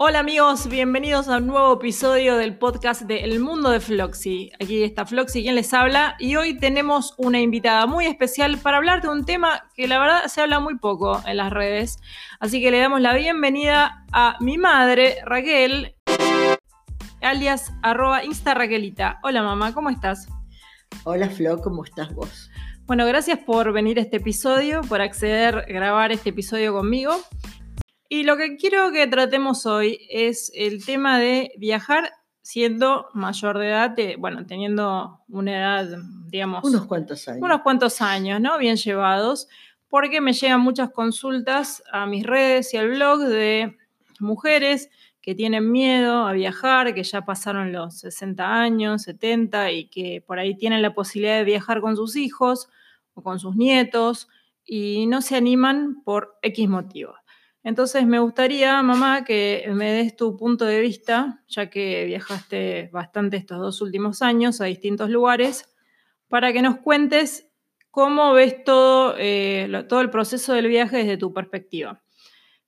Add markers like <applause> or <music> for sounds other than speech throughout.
Hola amigos, bienvenidos a un nuevo episodio del podcast de El Mundo de Floxy. Aquí está Floxy quien les habla y hoy tenemos una invitada muy especial para hablar de un tema que la verdad se habla muy poco en las redes. Así que le damos la bienvenida a mi madre, Raquel, alias arroba Insta Raquelita. Hola mamá, ¿cómo estás? Hola Flo, ¿cómo estás vos? Bueno, gracias por venir a este episodio, por acceder a grabar este episodio conmigo. Y lo que quiero que tratemos hoy es el tema de viajar siendo mayor de edad, bueno, teniendo una edad, digamos... Unos cuantos años. Unos cuantos años, ¿no? Bien llevados, porque me llegan muchas consultas a mis redes y al blog de mujeres que tienen miedo a viajar, que ya pasaron los 60 años, 70 y que por ahí tienen la posibilidad de viajar con sus hijos o con sus nietos y no se animan por X motivos. Entonces me gustaría, mamá, que me des tu punto de vista, ya que viajaste bastante estos dos últimos años a distintos lugares, para que nos cuentes cómo ves todo, eh, todo el proceso del viaje desde tu perspectiva.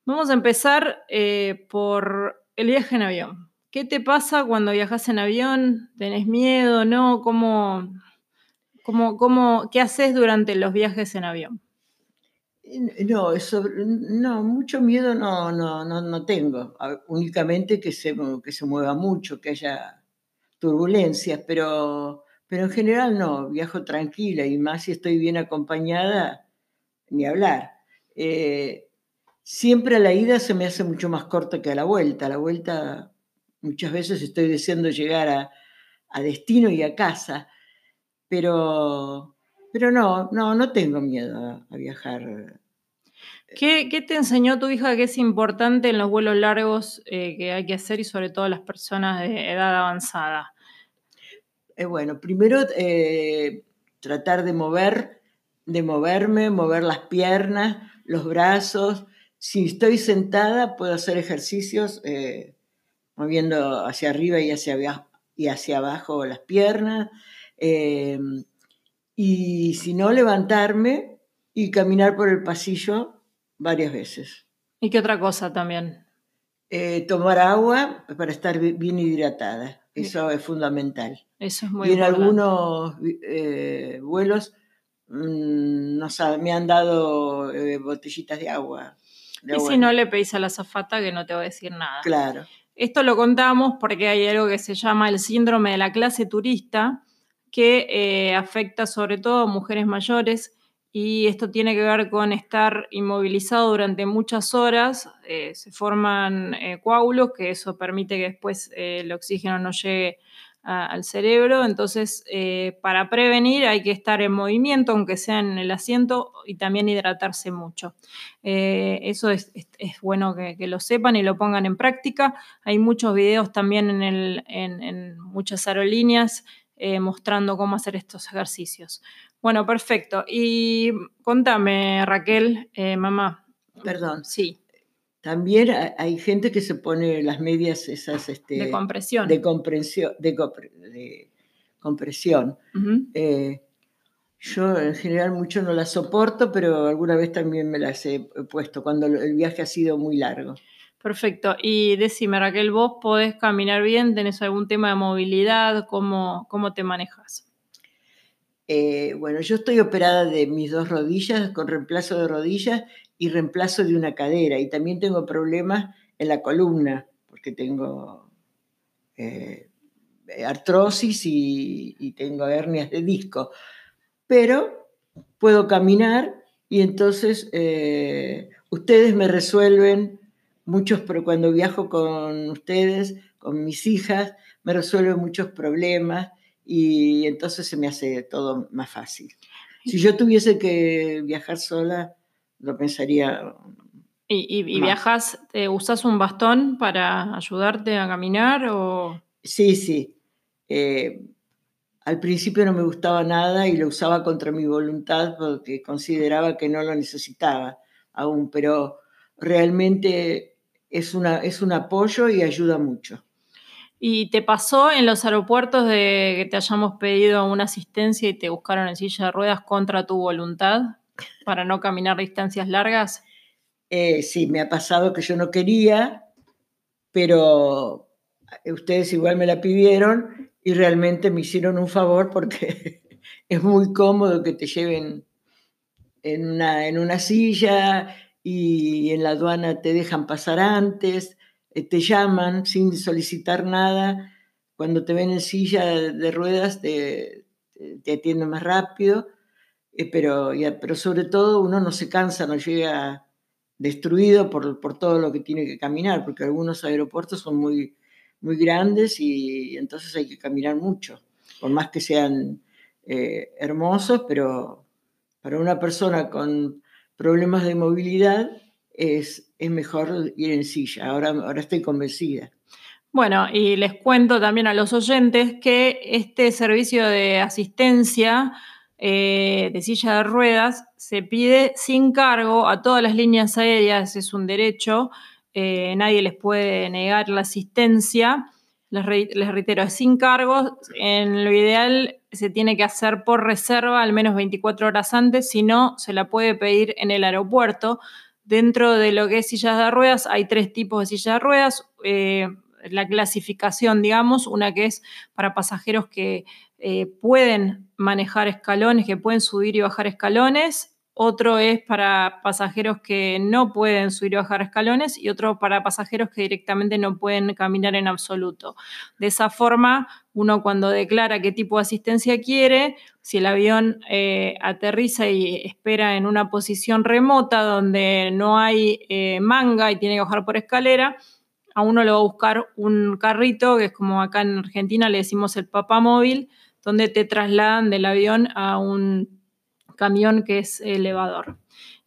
Vamos a empezar eh, por el viaje en avión. ¿Qué te pasa cuando viajas en avión? ¿Tenés miedo? ¿No? ¿Cómo, cómo, cómo, ¿Qué haces durante los viajes en avión? No, eso, no, mucho miedo no, no, no, tengo. Únicamente que se, que se mueva mucho, que haya turbulencias, pero, pero en general no, viajo tranquila y más si estoy bien acompañada, ni hablar. Eh, siempre a la ida se me hace mucho más corta que a la vuelta. A la vuelta muchas veces estoy deseando llegar a, a destino y a casa, pero pero no, no, no tengo miedo a, viajar. ¿Qué, te enseñó tu hija que es importante en los vuelos largos eh, que hay que hacer y sobre todo las personas de edad avanzada? Eh, bueno, primero eh, tratar de mover, de moverme, mover las piernas, los brazos. Si estoy sentada, puedo hacer ejercicios moviendo hacia arriba y hacia, y hacia abajo las piernas y si no, levantarme y caminar por el pasillo varias veces. ¿Y qué otra cosa también? Eh, tomar agua para estar bien hidratada. Eso es fundamental. Eso es muy Y en algunos eh, vuelos mm, no me han dado eh, botellitas de agua. y si no le pedís a la zafata que no te va a decir nada. Claro. Esto lo contamos porque hay algo que se llama el síndrome de la clase turista, que eh, afecta sobre todo a mujeres mayores y esto tiene que ver con estar inmovilizado durante muchas horas, eh, se forman eh, coágulos, que eso permite que después el oxígeno no llegue al cerebro, entonces para prevenir hay que estar en movimiento, aunque sea en el asiento, y también hidratarse mucho. eso es, bueno que, lo sepan y lo pongan en práctica. Hay muchos videos también en, en muchas aerolíneas eh, mostrando cómo hacer estos ejercicios. Bueno, perfecto. Y contame, Raquel, eh, mamá. Perdón. Sí. También hay gente que se pone las medias esas... Este, de compresión. De compresión. De, compresión. Eh, yo en general mucho no las soporto, pero alguna vez también me las he puesto cuando el viaje ha sido muy largo. Perfecto. Y decime, Raquel, ¿vos podés caminar bien? ¿Tenés algún tema de movilidad? ¿Cómo, cómo te manejas? Eh, bueno, yo estoy operada de mis dos rodillas, con reemplazo de rodillas y reemplazo de una cadera. Y también tengo problemas en la columna, porque tengo eh, artrosis y, tengo hernias de disco. Pero puedo caminar y entonces eh, ustedes me resuelven muchos, pero cuando viajo con ustedes, con mis hijas, me resuelve muchos problemas y entonces se me hace todo más fácil. Si yo tuviese que viajar sola, lo pensaría. ¿Y, viajas, eh, usas un bastón para ayudarte a caminar? O... Sí, sí. Eh, al principio no me gustaba nada y lo usaba contra mi voluntad porque consideraba que no lo necesitaba aún, pero realmente es, una, es un apoyo y ayuda mucho. ¿Y te pasó en los aeropuertos de que te hayamos pedido una asistencia y te buscaron en silla de ruedas contra tu voluntad para no caminar distancias largas? Eh, sí, me ha pasado que yo no quería pero ustedes igual me la pidieron y realmente me hicieron un favor porque <laughs> es muy cómodo que te lleven en una, en una silla y en la aduana te dejan pasar antes, eh, te llaman sin solicitar nada, cuando te ven en silla de ruedas te, atienden más rápido, eh, pero, pero sobre todo uno no se cansa, no llega destruido por, por todo lo que tiene que caminar, porque algunos aeropuertos son muy, muy grandes y entonces hay que caminar mucho, por más que sean eh, hermosos, pero para una persona con problemas de movilidad es, es mejor ir en silla. Ahora, ahora estoy convencida. Bueno, y les cuento también a los oyentes que este servicio de asistencia eh, de silla de ruedas se pide sin cargo a todas las líneas aéreas, es un derecho, eh, nadie les puede negar la asistencia. Les, reitero, es sin cargo. En lo ideal se tiene que hacer por reserva al menos 24 horas antes, si no, se la puede pedir en el aeropuerto. Dentro de lo que es sillas de ruedas, hay tres tipos de sillas de ruedas. Eh, la clasificación, digamos, una que es para pasajeros que eh, pueden manejar escalones, que pueden subir y bajar escalones, otro es para pasajeros que no pueden subir y bajar escalones y otro para pasajeros que directamente no pueden caminar en absoluto. De esa forma, uno cuando declara qué tipo de asistencia quiere, si el avión eh, aterriza y espera en una posición remota donde no hay eh, manga y tiene que bajar por escalera, a uno le va a buscar un carrito, que es como acá en Argentina le decimos el papamóvil, donde te trasladan del avión a un camión que es elevador.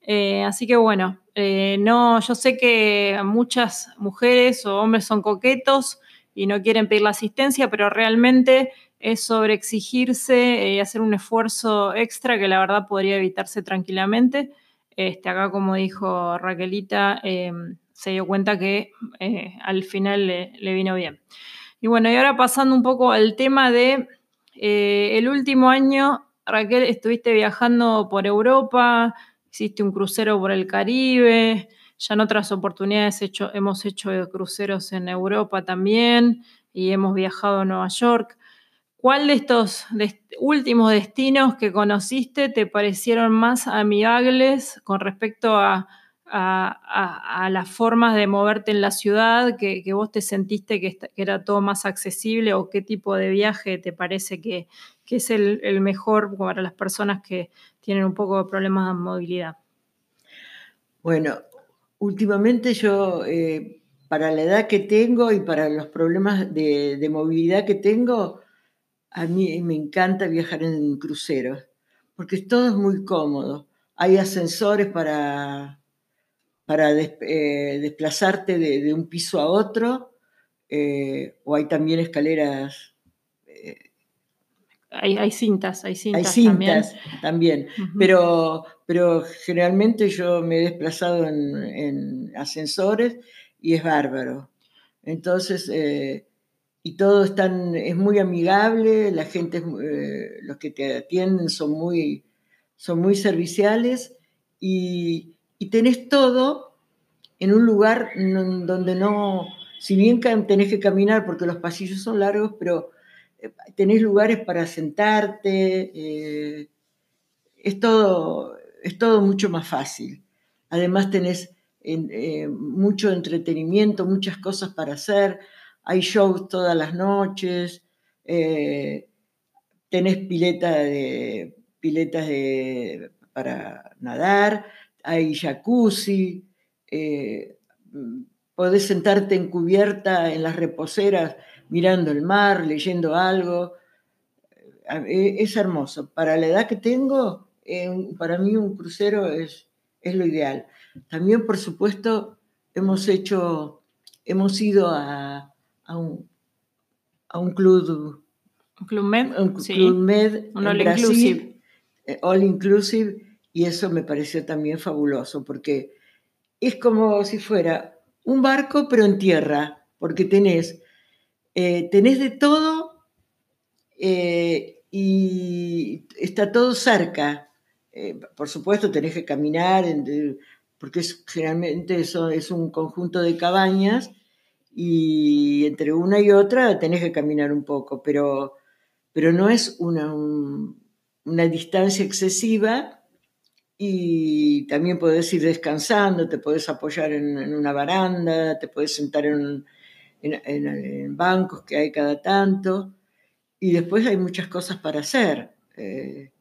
Eh, así que bueno, eh, no, yo sé que muchas mujeres o hombres son coquetos y no quieren pedir la asistencia, pero realmente es sobre exigirse y hacer un esfuerzo extra que la verdad podría evitarse tranquilamente. Este, acá, como dijo Raquelita, em, se dio cuenta que eh, al final le, le, vino bien. Y bueno, y ahora pasando un poco al tema de el último año Raquel, estuviste viajando por Europa, hiciste un crucero por el Caribe, ya en otras oportunidades hemos hecho cruceros en Europa también y hemos viajado a Nueva York. ¿Cuál de estos últimos destinos que conociste te parecieron más amigables con respecto a, las formas de moverte en la ciudad, que, vos te sentiste que, era todo más accesible o qué tipo de viaje te parece que, es el, mejor para las personas que tienen un poco de problemas de movilidad? Bueno, últimamente yo, eh, para la edad que tengo y para los problemas de, movilidad que tengo, a mí me encanta viajar en cruceros, porque todo es muy cómodo. Hay ascensores para, para eh, desplazarte de, un piso a otro, eh, o hay también escaleras hay, cintas, hay cintas, hay cintas también. pero, pero generalmente yo me he desplazado en, ascensores y es bárbaro. Entonces, eh, y todo es, es muy amigable, la gente, eh, los que te atienden son muy, son muy serviciales y, y tenés todo en un lugar donde no, si bien tenés que caminar porque los pasillos son largos, pero tenés lugares para sentarte, eh, es, todo, es todo mucho más fácil. Además tenés eh, mucho entretenimiento, muchas cosas para hacer, hay shows todas las noches, eh, tenés pileta de, piletas de, para nadar, hay jacuzzi, podés sentarte en cubierta en las reposeras mirando el mar, leyendo algo. Eh, es hermoso. Para la edad que tengo, eh, para mí un crucero es, es lo ideal. También, por supuesto, hemos hecho, hemos ido a, un, a un club. ¿Un club med? Un club med un all inclusive. Eh, all inclusive, y eso me pareció también fabuloso, porque es como si fuera un barco, pero en tierra, porque tenés eh, tenés de todo eh, y está todo cerca. Eh, por supuesto, tenés que caminar, porque generalmente eso es un conjunto de cabañas y entre una y otra tenés que caminar un poco, pero, pero no es una, una distancia excesiva y también puedes ir descansando, te puedes apoyar en, una baranda, te puedes sentar en, bancos que hay cada tanto y después hay muchas cosas para hacer. Eh,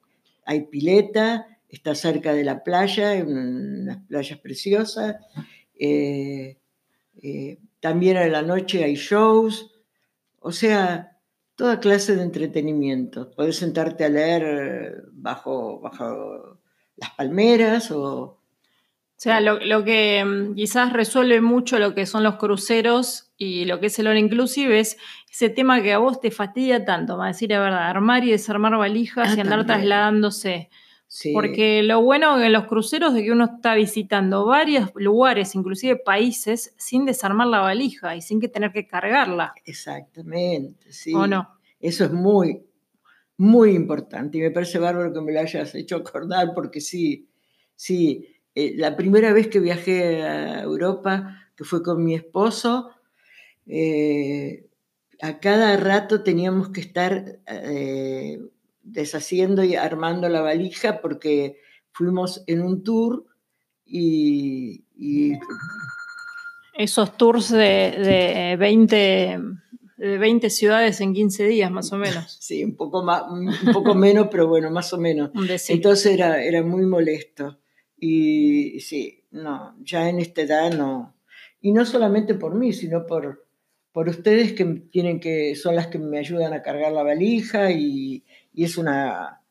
hay pileta, está cerca de la playa, unas playas preciosas. Eh, eh, también a la noche hay shows, o sea, toda clase de entretenimiento. Puedes sentarte a leer bajo, bajo las palmeras o... O sea, lo, que mm, quizás resuelve mucho lo que son los cruceros y lo que es el all inclusive es ese tema que a vos te fastidia tanto, a decir la verdad, armar y desarmar valijas ah, y andar trasladándose. Porque lo bueno en los cruceros es que uno está visitando varios lugares, inclusive países, sin desarmar la valija y sin que tener que cargarla. Exactamente, sí. ¿O no? Eso es muy, muy importante y me parece bárbaro que me lo hayas hecho acordar porque sí, sí. Eh, la primera vez que viajé a Europa, que fue con mi esposo, eh, a cada rato teníamos que estar eh, deshaciendo y armando la valija porque fuimos en un tour y... Esos tours de, 20, de 20 ciudades en 15 días, más o menos. <laughs> Sí, un poco, más, un poco menos, pero bueno, más o menos. Entonces era, era muy molesto. Y sí, no, ya en esta edad no. Y no solamente por mí, sino por, por ustedes que tienen que, son las que me ayudan a cargar la valija y, y es, una,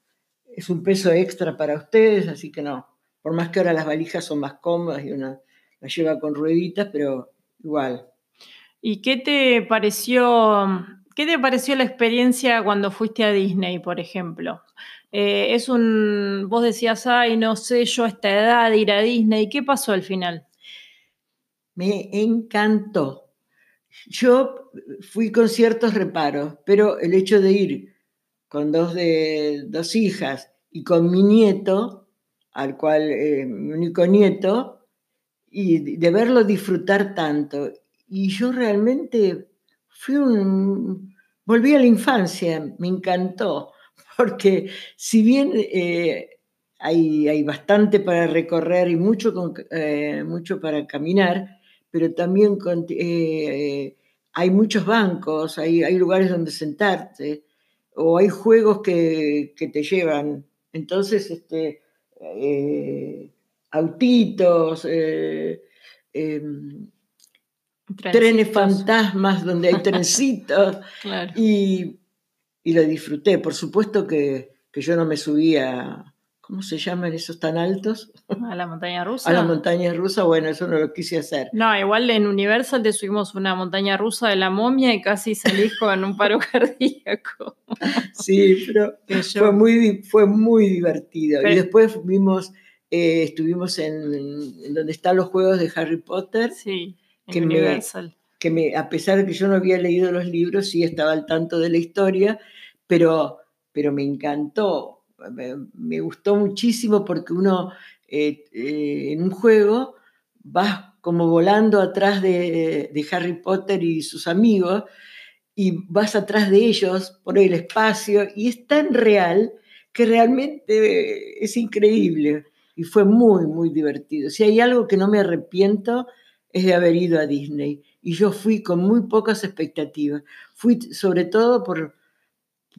es un peso extra para ustedes, así que no, por más que ahora las valijas son más cómodas y una las lleva con rueditas, pero igual. ¿Y qué te pareció, qué te pareció la experiencia cuando fuiste a Disney, por ejemplo? Eh, es un, vos decías, ay, no sé yo a esta edad ir a Disney, ¿qué pasó al final? Me encantó. Yo fui con ciertos reparos, pero el hecho de ir con dos, de, dos hijas y con mi nieto, al cual, eh, mi único nieto, y de verlo disfrutar tanto. Y yo realmente fui un... Volví a la infancia, me encantó, <laughs> porque si bien eh, hay, hay, bastante para recorrer y mucho, eh, mucho para caminar, pero también hay muchos bancos, hay, hay lugares donde sentarte, o hay juegos que, te llevan. Entonces, este, eh, autitos, trenes fantasmas donde hay <laughs> trencitos. y, lo disfruté. Por supuesto que, que yo no me subía ¿cómo se llaman esos tan altos? A la montaña <laughs> rusa. A la montaña rusa, bueno, eso no lo quise hacer. No, igual en Universal te subimos una montaña rusa de la momia y casi salís con un paro <laughs> cardíaco. Sí, pero fue muy, fue muy divertido. y después vimos, eh, estuvimos en, donde están los juegos de Harry Potter. Sí, en Universal. que me, a pesar de que yo no había leído los libros, sí estaba al tanto de la historia, pero, pero me encantó me, gustó muchísimo porque uno eh, eh, en un juego vas como volando atrás de, Harry Potter y sus amigos y vas atrás de ellos por el espacio y es tan real que realmente es increíble y fue muy, muy divertido. Si hay algo que no me arrepiento es de haber ido a Disney y yo fui con muy pocas expectativas. Fui sobre todo por,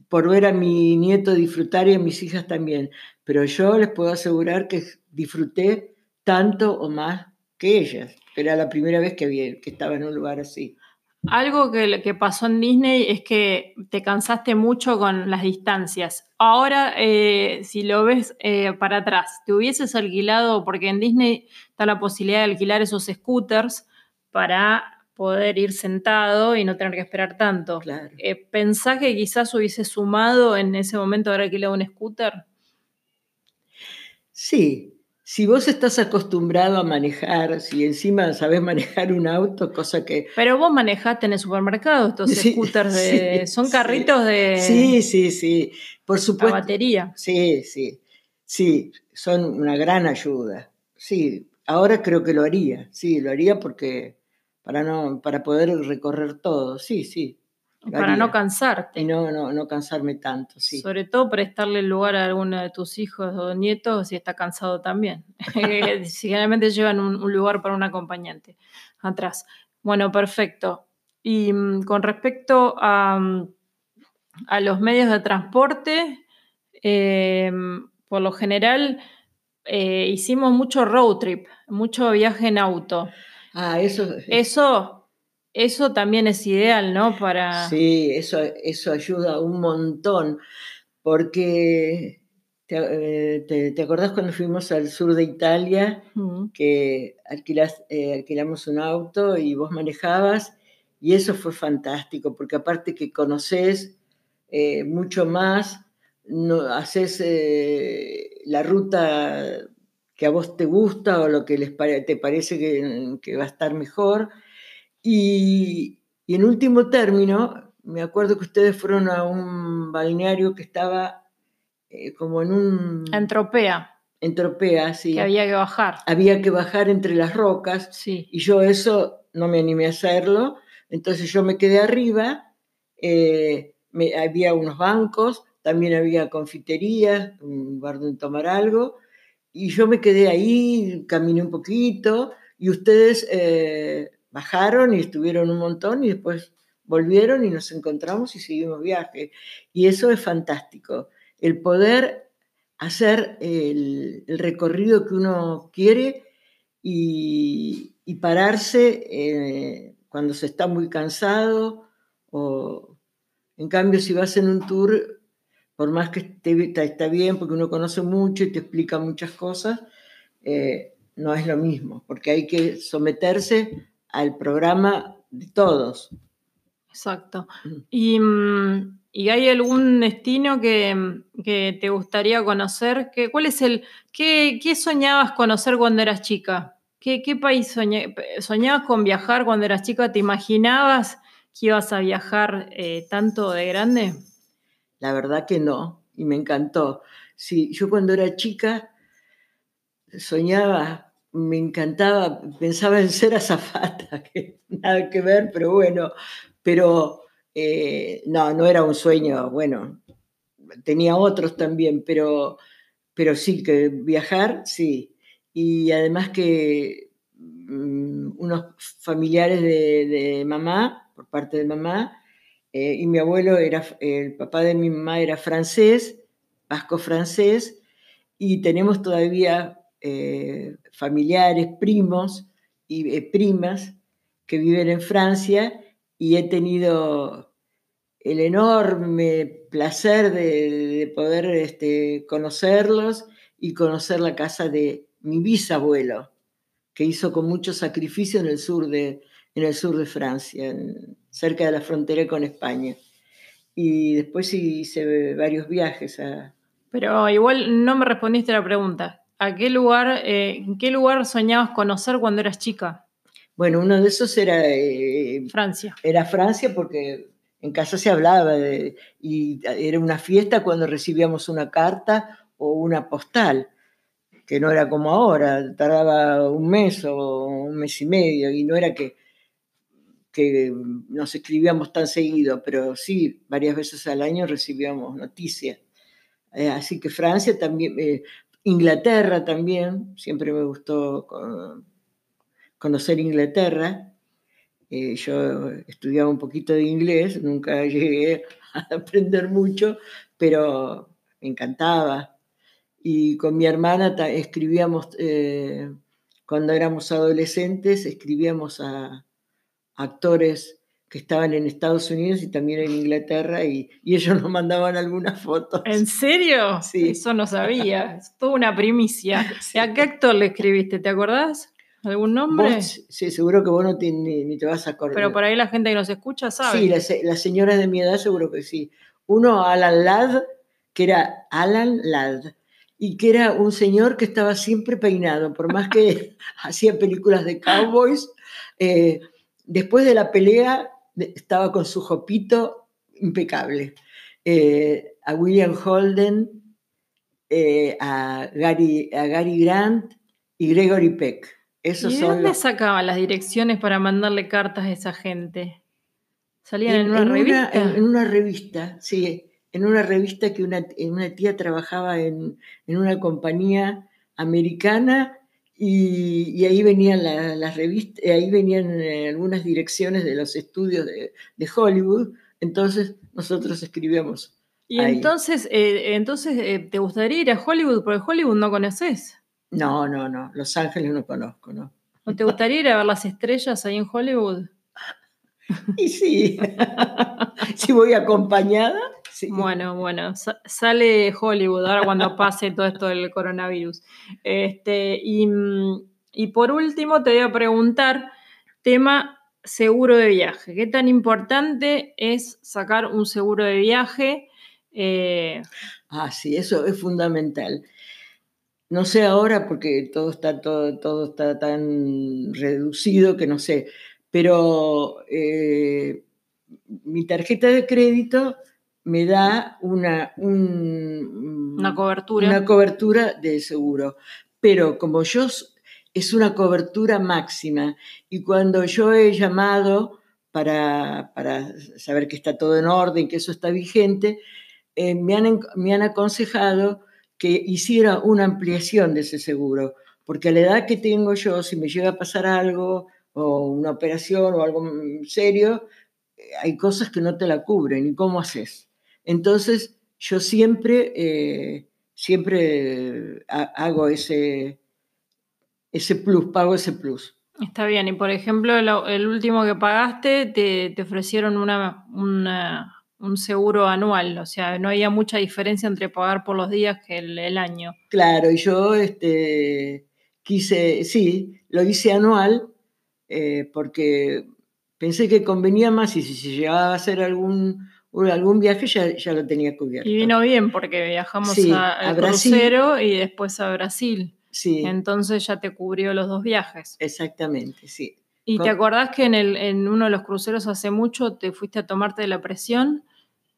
por ver a mi nieto disfrutar y a mis hijas también, pero yo les puedo asegurar que disfruté tanto o más que ellas. Era la primera vez que, vi, que estaba en un lugar así. Algo que, que, pasó en Disney es que te cansaste mucho con las distancias. Ahora, eh, si lo ves eh, para atrás, te hubieses alquilado, porque en Disney está la posibilidad de alquilar esos scooters para poder ir sentado y no tener que esperar tanto. Claro. Eh, ¿Pensás que quizás hubiese sumado en ese momento haber alquilado un scooter? Sí, si vos estás acostumbrado a manejar, si encima sabés manejar un auto, cosa que... Pero vos manejaste en el supermercado estos <laughs> scooters de... son carritos de... Sí, sí, sí, por supuesto. batería. Sí, sí, sí, son una gran ayuda. Sí, ahora creo que lo haría, sí, lo haría porque para, no, para poder recorrer todo, sí, sí. Para no cansarte. Y no, no, no cansarme tanto, sí. Sobre todo prestarle el lugar a alguno de tus hijos o nietos si está cansado también. <laughs> Generalmente llevan un, lugar para un acompañante atrás. Bueno, perfecto. Y mm, con respecto a, mm, a, los medios de transporte, em, por lo general eh, hicimos mucho road trip, mucho viaje en auto. Ah, eso. Eso eso también es ideal, ¿no? Para... Sí, eso, eso ayuda un montón, porque ¿te, eh, acordás cuando fuimos al sur de Italia, que eh, alquilamos un auto y vos manejabas? Y eso fue fantástico, porque aparte que conoces eh, mucho más, no, haces la ruta que a vos te gusta o lo que les te parece que, que va a estar mejor y, en último término, me acuerdo que ustedes fueron a un balneario que estaba eh, como en un... Entropea. Entropea, sí. Que había que bajar. Había que bajar entre las rocas. Sí. Y yo eso no me animé a hacerlo. Entonces yo me quedé arriba. Eh, me, había unos bancos, también había confiterías, un lugar donde tomar algo. Y yo me quedé ahí, caminé un poquito. Y ustedes... Eh, bajaron y estuvieron un montón y después volvieron y nos encontramos y seguimos viaje. Y eso es fantástico, el poder hacer el, recorrido que uno quiere y, pararse eh, cuando se está muy cansado o en cambio si vas en un tour, por más que esté, está bien porque uno conoce mucho y te explica muchas cosas, eh, no es lo mismo, porque hay que someterse al programa de todos. Exacto. Mm, ¿Y, hay algún destino que, te gustaría conocer? ¿Qué, ¿Cuál es el, qué, soñabas conocer cuando eras chica? ¿Qué, país soñabas con viajar cuando eras chica? ¿Te imaginabas que ibas a viajar eh, tanto de grande? La verdad que no, y me encantó. Sí, yo cuando era chica soñaba me encantaba, pensaba en ser azafata, <laughs> que nada que ver, pero bueno, pero eh, no, no era un sueño, bueno, tenía otros también, pero, pero sí, que viajar, sí. Y además que mm, unos familiares de, mamá, por parte de mamá, eh, y mi abuelo era, el papá de mi mamá era francés, vasco francés, y tenemos todavía eh, familiares, primos y eh, primas que viven en Francia y he tenido el enorme placer de, poder este, conocerlos y conocer la casa de mi bisabuelo, que hizo con mucho sacrificio en el sur de, en el sur de Francia, cerca de la frontera con España. Y después hice varios viajes a... Pero igual no me respondiste a la pregunta. ¿A qué lugar, eh, qué lugar soñabas conocer cuando eras chica? Bueno, uno de esos era eh, Francia. Era Francia porque en casa se hablaba de, y era una fiesta cuando recibíamos una carta o una postal, que no era como ahora, tardaba un mes o un mes y medio y no era que, que nos escribíamos tan seguido, pero sí, varias veces al año recibíamos noticias. Eh, así que Francia también, Inglaterra también, siempre me gustó conocer Inglaterra. Eh, yo estudiaba un poquito de inglés, nunca <laughs> llegué a aprender mucho, pero me encantaba. Y con mi hermana escribíamos, eh, cuando éramos adolescentes, escribíamos a actores que estaban en Estados Unidos y también en Inglaterra y, ellos nos mandaban algunas fotos. ¿En serio? Sí. Eso no sabía, es toda una primicia. <laughs> ¿A qué actor le escribiste? ¿Te acordás? ¿Algún nombre? sí, seguro que vos no te, ni, te vas a acordar. Pero por ahí la gente que nos escucha sabe. Sí, las, las señoras de mi edad seguro que sí. Uno, Alan Ladd, que era Alan Ladd, y que era un señor que estaba siempre peinado, por más que <laughs> hacía películas de cowboys. Eh, después de la pelea estaba con su jopito impecable. Eh, a William Holden, eh, a, Gary, a Gary Grant y Gregory Peck. Esos ¿Y de son dónde los- sacaban las direcciones para mandarle cartas a esa gente? ¿Salían en, una en revista? en- en una revista, sí, en una revista que una, una tía trabajaba en, en una compañía americana y, y ahí venían la- las revistas, ahí venían eh, algunas direcciones de los estudios de, de Hollywood, entonces nosotros escribíamos. y ahí. entonces, eh, entonces eh, ¿te gustaría ir a Hollywood? Porque Hollywood no conoces. No, no, no, Los Ángeles no conozco, ¿no? ¿O te gustaría ir a ver las estrellas ahí en Hollywood? <laughs> Y sí, <laughs> si voy acompañada, sí. Bueno, bueno, sa- sale Hollywood ahora cuando pase todo esto del coronavirus. Este, y, mm, y por último, te voy a preguntar, tema seguro de viaje. ¿Qué tan importante es sacar un seguro de viaje? Eh, Ah, sí, eso es fundamental. No sé ahora porque todo está, todo, todo está tan reducido que no sé, pero eh, mi tarjeta de crédito me da una, un- una cobertura. una cobertura de seguro, pero como yo es una cobertura máxima y cuando yo he llamado para, para saber que está todo en orden, que eso está vigente, eh, me, han, me han aconsejado que hiciera una ampliación de ese seguro, porque a la edad que tengo yo, si me llega a pasar algo o una operación o algo mm, serio, eh, hay cosas que no te la cubren y cómo haces. Entonces, yo siempre, eh, siempre ha- hago ese, ese plus, pago ese plus. Está bien, y por ejemplo, lo- el último que pagaste te, te ofrecieron una, una- un seguro anual, o sea, no había mucha diferencia entre pagar por los días que el, el año. Claro, y yo este, quise, sí, lo hice anual eh, porque pensé que convenía más y si se llegaba a hacer algún, algún viaje ya, ya lo tenía cubierto. Y vino bien porque viajamos Sí, a, a crucero y después a Brasil. Sí, Entonces ya te cubrió los dos viajes. exactamente, sí. ¿Y Con- te acordás que en, el, en uno de los cruceros hace mucho te fuiste a tomarte la presión?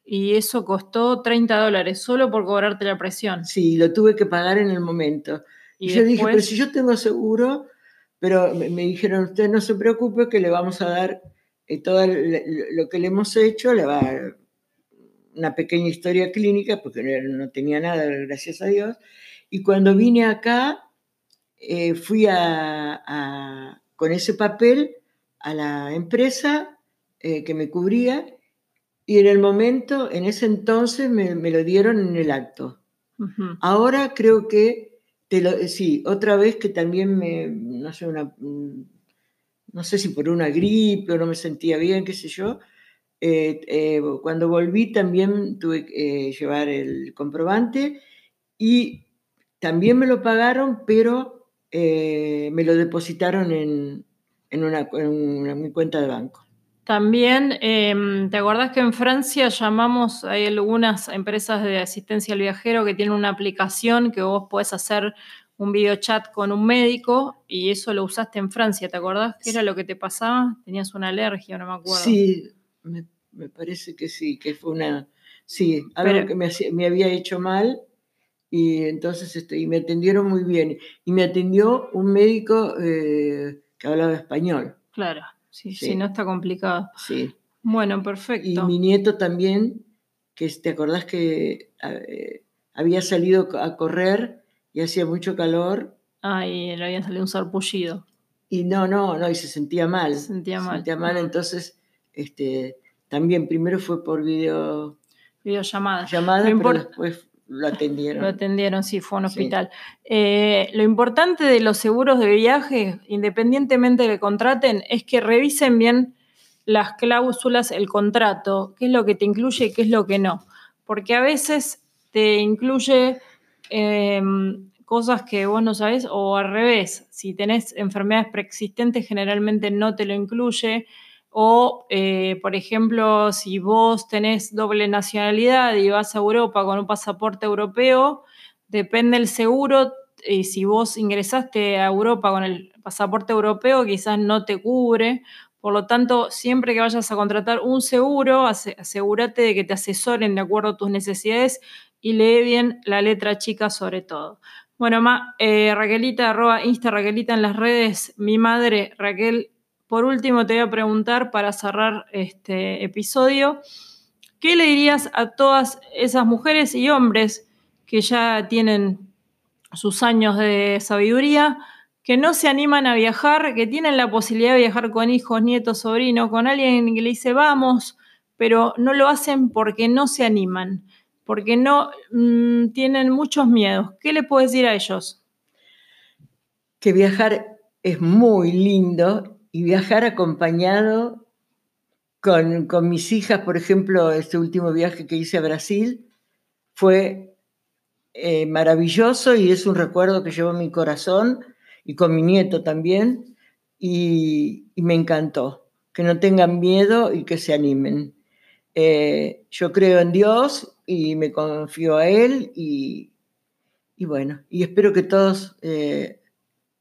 Y eso costó 30 dólares solo por cobrarte la presión. Sí, lo tuve que pagar en el momento. Y Y yo dije, pero si yo tengo seguro, pero me, me dijeron, usted no se preocupe que le vamos a dar eh, todo el- lo que le hemos hecho, le va una pequeña historia clínica, porque no, no tenía nada, gracias a Dios. Y cuando vine acá, eh, fui a, a- con ese papel a la empresa eh, que me cubría y en el momento, en ese entonces, me, me lo dieron en el acto. Ahora creo que, te lo, sí, otra vez que también me, no sé, una, mm, no sé si por una gripe o no me sentía bien, qué sé yo, eh, eh, cuando volví también tuve que eh, llevar el comprobante y también me lo pagaron, pero me lo depositaron en, en, una, en una- en mi cuenta de banco. También, em, ¿te acordás que en Francia llamamos, hay algunas empresas de asistencia al viajero que tienen una aplicación que vos podés hacer un video chat con un médico y eso lo usaste en Francia, ¿te acordás? ¿Qué era lo que te pasaba? Tenías una alergia, no me acuerdo. Sí, me, me parece que sí, que fue una, sí, algo Pero- que me, hacía- me había hecho mal y entonces este, y me atendieron muy bien. Y me atendió un médico eh, que hablaba español, Claro, sí, sí, Sí. no está complicado. sí. Bueno, Y perfecto. mi nieto también, que te acordás que eh, había salido a correr y hacía mucho calor Ay, le había salido un sarpullido. y no, no, no, y se sentía mal. Se sentía mal. sentía mal, entonces este, también primero fue por video Videollamada. llamada, pero después lo atendieron. Lo atendieron, sí, fue a un Sí. hospital. Eh, lo importante de los seguros de viaje, independientemente de que contraten, es que revisen bien las cláusulas, el contrato, qué es lo que te incluye y qué es lo que no. Porque a veces te incluye eh, cosas que vos no sabés o al revés, si tenés enfermedades preexistentes generalmente no te lo incluye. O, eh, por ejemplo, si vos tenés doble nacionalidad y vas a Europa con un pasaporte europeo, depende del seguro. Y si vos ingresaste a Europa con el pasaporte europeo, quizás no te cubre. Por lo tanto, siempre que vayas a contratar un seguro, ase- asegúrate de que te asesoren de acuerdo a tus necesidades y lee bien la letra chica sobre todo. Bueno, ma, eh, Raquelita, arroba Insta Raquelita en las redes, mi madre Raquel. Por último, te voy a preguntar para cerrar este episodio, ¿qué le dirías a todas esas mujeres y hombres que ya tienen sus años de sabiduría, que no se animan a viajar, que tienen la posibilidad de viajar con hijos, nietos, sobrinos, con alguien que le dice vamos, pero no lo hacen porque no se animan? porque no mm, tienen muchos miedos. ¿Qué le puedes decir a ellos? Que viajar es muy lindo y viajar acompañado con, mis hijas, por ejemplo, este último viaje que hice a Brasil fue eh, maravilloso y es un recuerdo que llevo en mi corazón y con mi nieto también y, me encantó. Que no tengan miedo y que se animen. Eh, yo creo en Dios y me confío a él y, bueno, y espero que todos eh,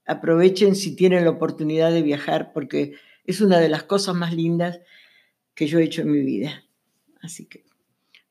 aprovechen si tienen la oportunidad de viajar porque es una de las cosas más lindas que yo he hecho en mi vida. Así que.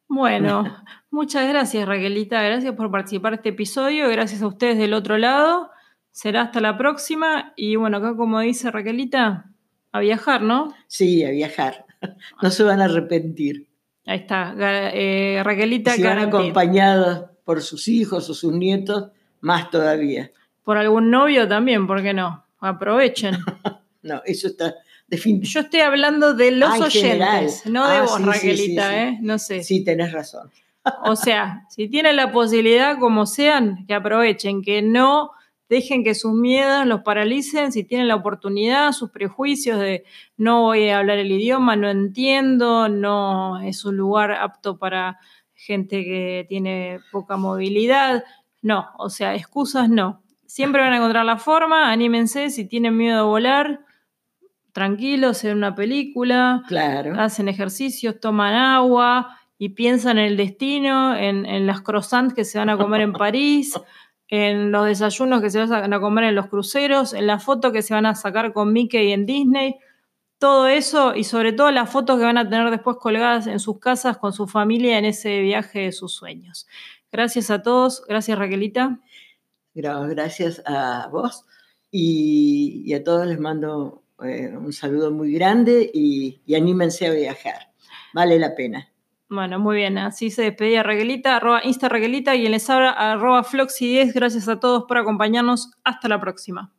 Bueno, <laughs> muchas gracias Raquelita, gracias por participar en este episodio, gracias a ustedes del otro lado. Será hasta la próxima y bueno, acá como dice Raquelita, a viajar, ¿no? Sí, a viajar. <laughs> No se van a arrepentir. Ahí está, eh, Raquelita. Si van acompañados por sus hijos o sus nietos, más todavía. Por algún novio también, ¿por qué no? Aprovechen. <laughs> no, eso está definido. Yo estoy hablando de los ah, oyentes, no de ah, vos, Raquelita, ¿eh? No sé. Sí, tenés razón. <laughs> o sea, si tienen la posibilidad, como sean, que aprovechen, que no dejen que sus miedos los paralicen, si tienen la oportunidad, sus prejuicios de no voy a hablar el idioma, no entiendo, no es un lugar apto para gente que tiene poca movilidad. No, o sea, excusas no. Siempre van a encontrar la forma, anímense, si tienen miedo a volar, tranquilos en una película, claro. hacen ejercicios, toman agua y piensan en el destino, en, en las croissants que se van a comer en París <laughs> en los desayunos que se van a comer en los cruceros, en la foto que se van a sacar con Mickey en Disney, todo eso y sobre todo las fotos que van a tener después colgadas en sus casas con su familia en ese viaje de sus sueños. Gracias a todos, gracias Raquelita. Gracias a vos y, a todos les mando eh, un saludo muy grande y anímense a viajar, vale la pena. Bueno, muy bien, así se despedía Raquelita, arroba Insta Raquelita y en les habla arroba Floxy10. Gracias a todos por acompañarnos. Hasta la próxima.